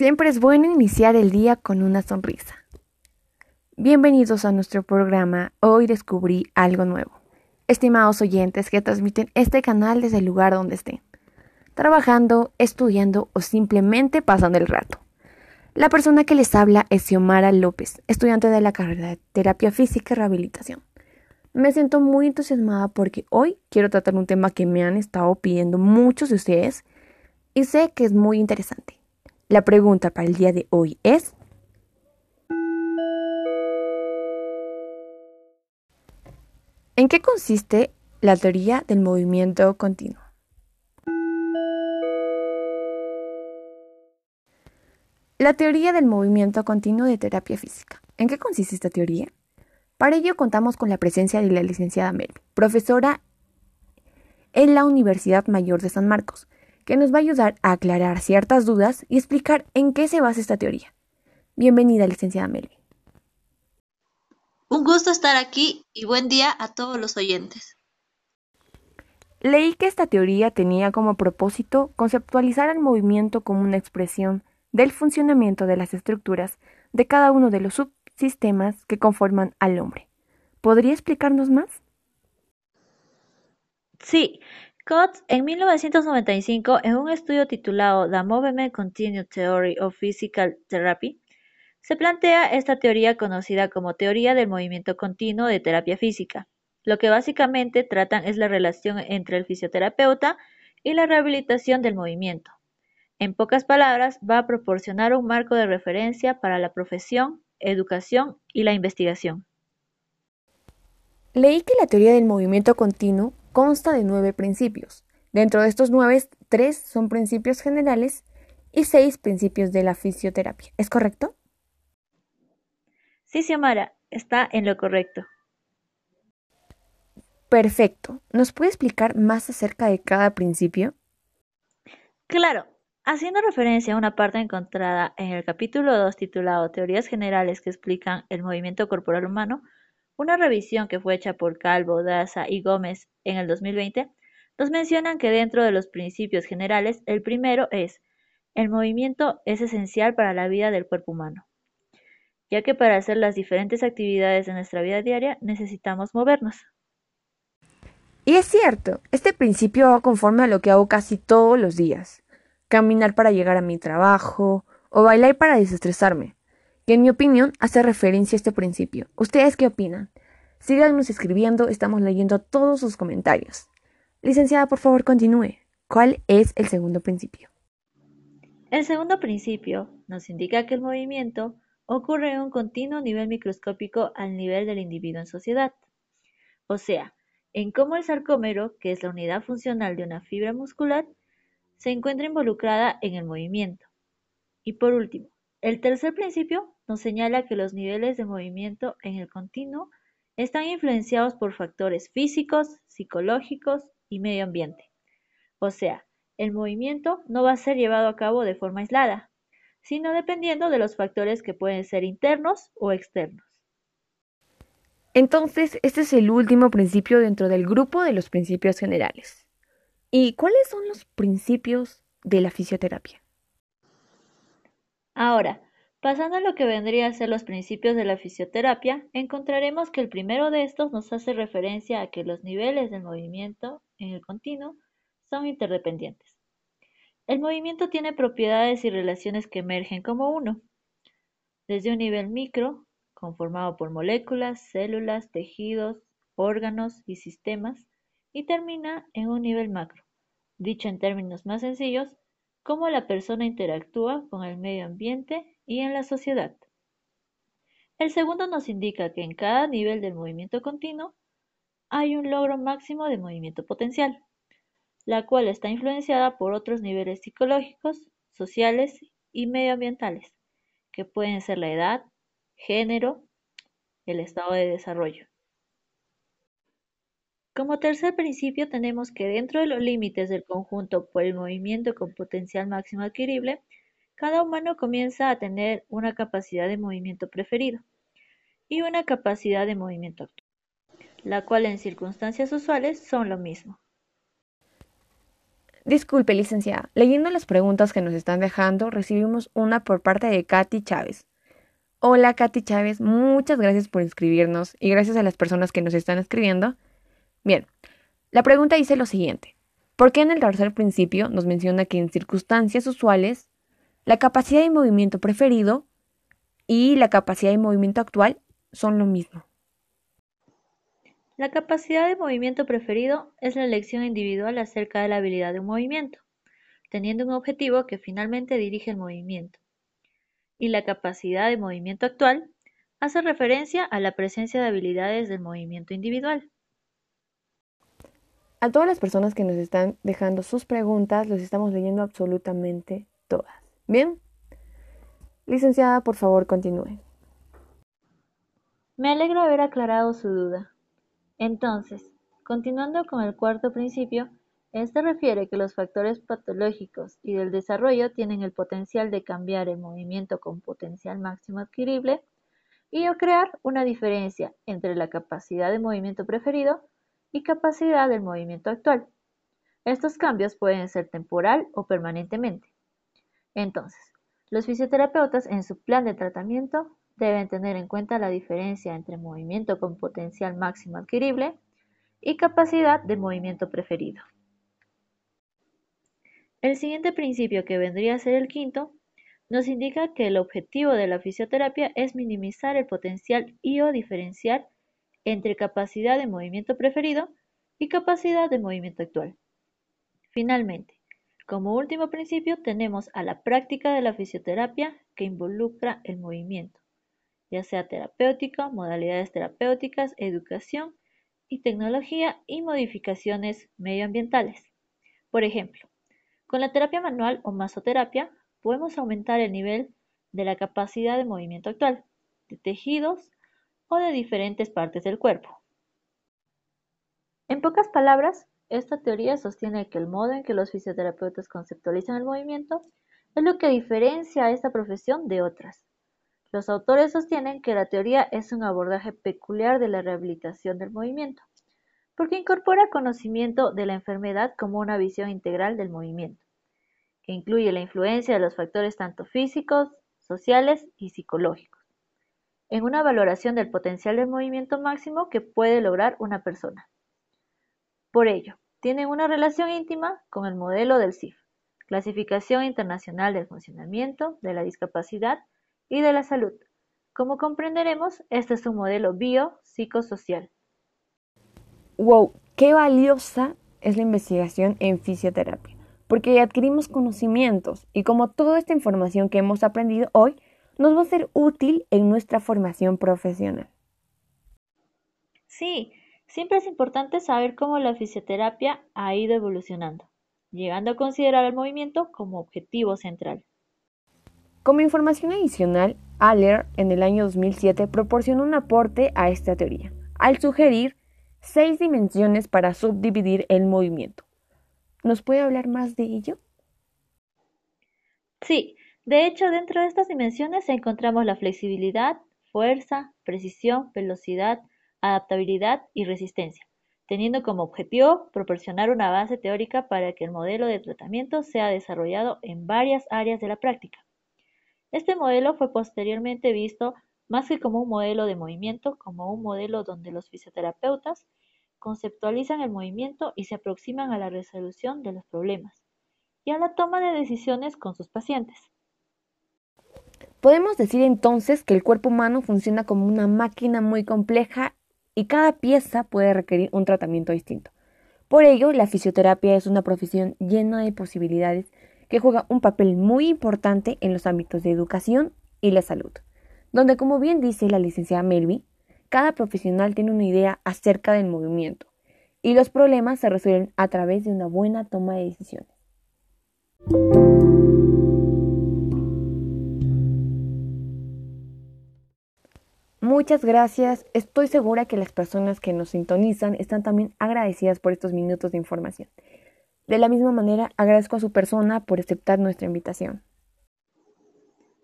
Siempre es bueno iniciar el día con una sonrisa. Bienvenidos a nuestro programa Hoy descubrí algo nuevo. Estimados oyentes que transmiten este canal desde el lugar donde estén, trabajando, estudiando o simplemente pasando el rato. La persona que les habla es Xiomara López, estudiante de la carrera de Terapia Física y Rehabilitación. Me siento muy entusiasmada porque hoy quiero tratar un tema que me han estado pidiendo muchos de ustedes y sé que es muy interesante. La pregunta para el día de hoy es, ¿en qué consiste la teoría del movimiento continuo? La teoría del movimiento continuo de terapia física. ¿En qué consiste esta teoría? Para ello contamos con la presencia de la licenciada Mel, profesora en la Universidad Mayor de San Marcos, que nos va a ayudar a aclarar ciertas dudas y explicar en qué se basa esta teoría. Bienvenida, licenciada Melvi. Un gusto estar aquí y buen día a todos los oyentes. Leí que esta teoría tenía como propósito conceptualizar el movimiento como una expresión del funcionamiento de las estructuras de cada uno de los subsistemas que conforman al hombre. ¿Podría explicarnos más? Sí, Coates, en 1995, en un estudio titulado The Movement Continued Theory of Physical Therapy, se plantea esta teoría conocida como teoría del movimiento continuo de terapia física. Lo que básicamente tratan es la relación entre el fisioterapeuta y la rehabilitación del movimiento. En pocas palabras, va a proporcionar un marco de referencia para la profesión, educación y la investigación. Leí que la teoría del movimiento continuo consta de nueve principios. Dentro de estos nueve, tres son principios generales y seis principios de la fisioterapia. ¿Es correcto? Sí, Xiomara, está en lo correcto. Perfecto. ¿Nos puede explicar más acerca de cada principio? Claro. Haciendo referencia a una parte encontrada en el capítulo 2 titulado Teorías generales que explican el movimiento corporal humano, una revisión que fue hecha por Calvo, Daza y Gómez en el 2020 nos mencionan que dentro de los principios generales, el primero es, el movimiento es esencial para la vida del cuerpo humano, ya que para hacer las diferentes actividades de nuestra vida diaria necesitamos movernos. Y es cierto, este principio va conforme a lo que hago casi todos los días. Caminar para llegar a mi trabajo o bailar para desestresarme en mi opinión hace referencia a este principio. ¿Ustedes qué opinan? Síganos escribiendo, estamos leyendo todos sus comentarios. Licenciada, por favor, continúe. ¿Cuál es el segundo principio? El segundo principio nos indica que el movimiento ocurre en un continuo nivel microscópico al nivel del individuo en sociedad. O sea, en cómo el sarcómero, que es la unidad funcional de una fibra muscular, se encuentra involucrada en el movimiento. Y por último, el tercer principio nos señala que los niveles de movimiento en el continuo están influenciados por factores físicos, psicológicos y medio ambiente. O sea, el movimiento no va a ser llevado a cabo de forma aislada, sino dependiendo de los factores que pueden ser internos o externos. Entonces, este es el último principio dentro del grupo de los principios generales. ¿Y cuáles son los principios de la fisioterapia? Ahora, pasando a lo que vendría a ser los principios de la fisioterapia, encontraremos que el primero de estos nos hace referencia a que los niveles del movimiento en el continuo son interdependientes. El movimiento tiene propiedades y relaciones que emergen como uno, desde un nivel micro, conformado por moléculas, células, tejidos, órganos y sistemas, y termina en un nivel macro, dicho en términos más sencillos, cómo la persona interactúa con el medio ambiente y en la sociedad. El segundo nos indica que en cada nivel del movimiento continuo hay un logro máximo de movimiento potencial, la cual está influenciada por otros niveles psicológicos, sociales y medioambientales, que pueden ser la edad, género, el estado de desarrollo. Como tercer principio tenemos que dentro de los límites del conjunto por el movimiento con potencial máximo adquirible, cada humano comienza a tener una capacidad de movimiento preferido y una capacidad de movimiento actual, la cual en circunstancias usuales son lo mismo. Disculpe, licenciada. Leyendo las preguntas que nos están dejando, recibimos una por parte de Katy Chávez. Hola, Katy Chávez. Muchas gracias por inscribirnos y gracias a las personas que nos están escribiendo. Bien, la pregunta dice lo siguiente. ¿Por qué en el tercer principio nos menciona que en circunstancias usuales la capacidad de movimiento preferido y la capacidad de movimiento actual son lo mismo? La capacidad de movimiento preferido es la elección individual acerca de la habilidad de un movimiento, teniendo un objetivo que finalmente dirige el movimiento. Y la capacidad de movimiento actual hace referencia a la presencia de habilidades del movimiento individual. A todas las personas que nos están dejando sus preguntas, los estamos leyendo absolutamente todas. ¿Bien? Licenciada, por favor, continúe. Me alegra haber aclarado su duda. Entonces, continuando con el cuarto principio, este refiere que los factores patológicos y del desarrollo tienen el potencial de cambiar el movimiento con potencial máximo adquirible y o crear una diferencia entre la capacidad de movimiento preferido y capacidad del movimiento actual. Estos cambios pueden ser temporal o permanentemente. Entonces, los fisioterapeutas en su plan de tratamiento deben tener en cuenta la diferencia entre movimiento con potencial máximo adquirible y capacidad de movimiento preferido. El siguiente principio, que vendría a ser el quinto, nos indica que el objetivo de la fisioterapia es minimizar el potencial y o diferencial entre capacidad de movimiento preferido y capacidad de movimiento actual. Finalmente, como último principio tenemos a la práctica de la fisioterapia que involucra el movimiento, ya sea terapéutica, modalidades terapéuticas, educación y tecnología y modificaciones medioambientales. Por ejemplo, con la terapia manual o masoterapia podemos aumentar el nivel de la capacidad de movimiento actual, de tejidos o de diferentes partes del cuerpo. En pocas palabras, esta teoría sostiene que el modo en que los fisioterapeutas conceptualizan el movimiento es lo que diferencia a esta profesión de otras, los autores sostienen que la teoría es un abordaje peculiar de la rehabilitación del movimiento, porque incorpora conocimiento de la enfermedad como una visión integral del movimiento, que incluye la influencia de los factores tanto físicos, sociales y psicológicos, en una valoración del potencial del movimiento máximo que puede lograr una persona. Por ello, tienen una relación íntima con el modelo del CIF, Clasificación Internacional del Funcionamiento de la Discapacidad y de la salud. Como comprenderemos, este es un modelo biopsicosocial. ¡Wow! ¡Qué valiosa es la investigación en fisioterapia! Porque adquirimos conocimientos y como toda esta información que hemos aprendido hoy nos va a ser útil en nuestra formación profesional. Sí, siempre es importante saber cómo la fisioterapia ha ido evolucionando, llegando a considerar el movimiento como objetivo central. Como información adicional, Aller en el año 2007 proporcionó un aporte a esta teoría, al sugerir seis dimensiones para subdividir el movimiento. ¿Nos puede hablar más de ello? Sí, de hecho dentro de estas dimensiones encontramos la flexibilidad, fuerza, precisión, velocidad, adaptabilidad y resistencia, teniendo como objetivo proporcionar una base teórica para que el modelo de tratamiento sea desarrollado en varias áreas de la práctica. Este modelo fue posteriormente visto más que como un modelo de movimiento, como un modelo donde los fisioterapeutas conceptualizan el movimiento y se aproximan a la resolución de los problemas y a la toma de decisiones con sus pacientes. Podemos decir entonces que el cuerpo humano funciona como una máquina muy compleja y cada pieza puede requerir un tratamiento distinto. Por ello, la fisioterapia es una profesión llena de posibilidades que juega un papel muy importante en los ámbitos de educación y la salud, donde como bien dice la licenciada Melvi, cada profesional tiene una idea acerca del movimiento y los problemas se resuelven a través de una buena toma de decisiones. Muchas gracias. Estoy segura que las personas que nos sintonizan están también agradecidas por estos minutos de información. De la misma manera, agradezco a su persona por aceptar nuestra invitación.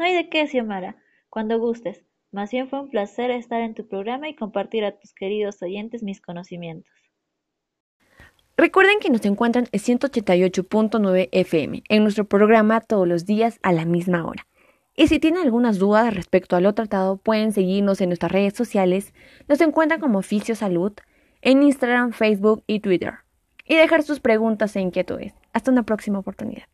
No hay de qué, Xiomara, cuando gustes. Más bien fue un placer estar en tu programa y compartir a tus queridos oyentes mis conocimientos. Recuerden que nos encuentran en 188.9 FM en nuestro programa todos los días a la misma hora. Y si tienen algunas dudas respecto a lo tratado, pueden seguirnos en nuestras redes sociales. Nos encuentran como Oficio Salud en Instagram, Facebook y Twitter. Y dejar sus preguntas e inquietudes. Hasta una próxima oportunidad.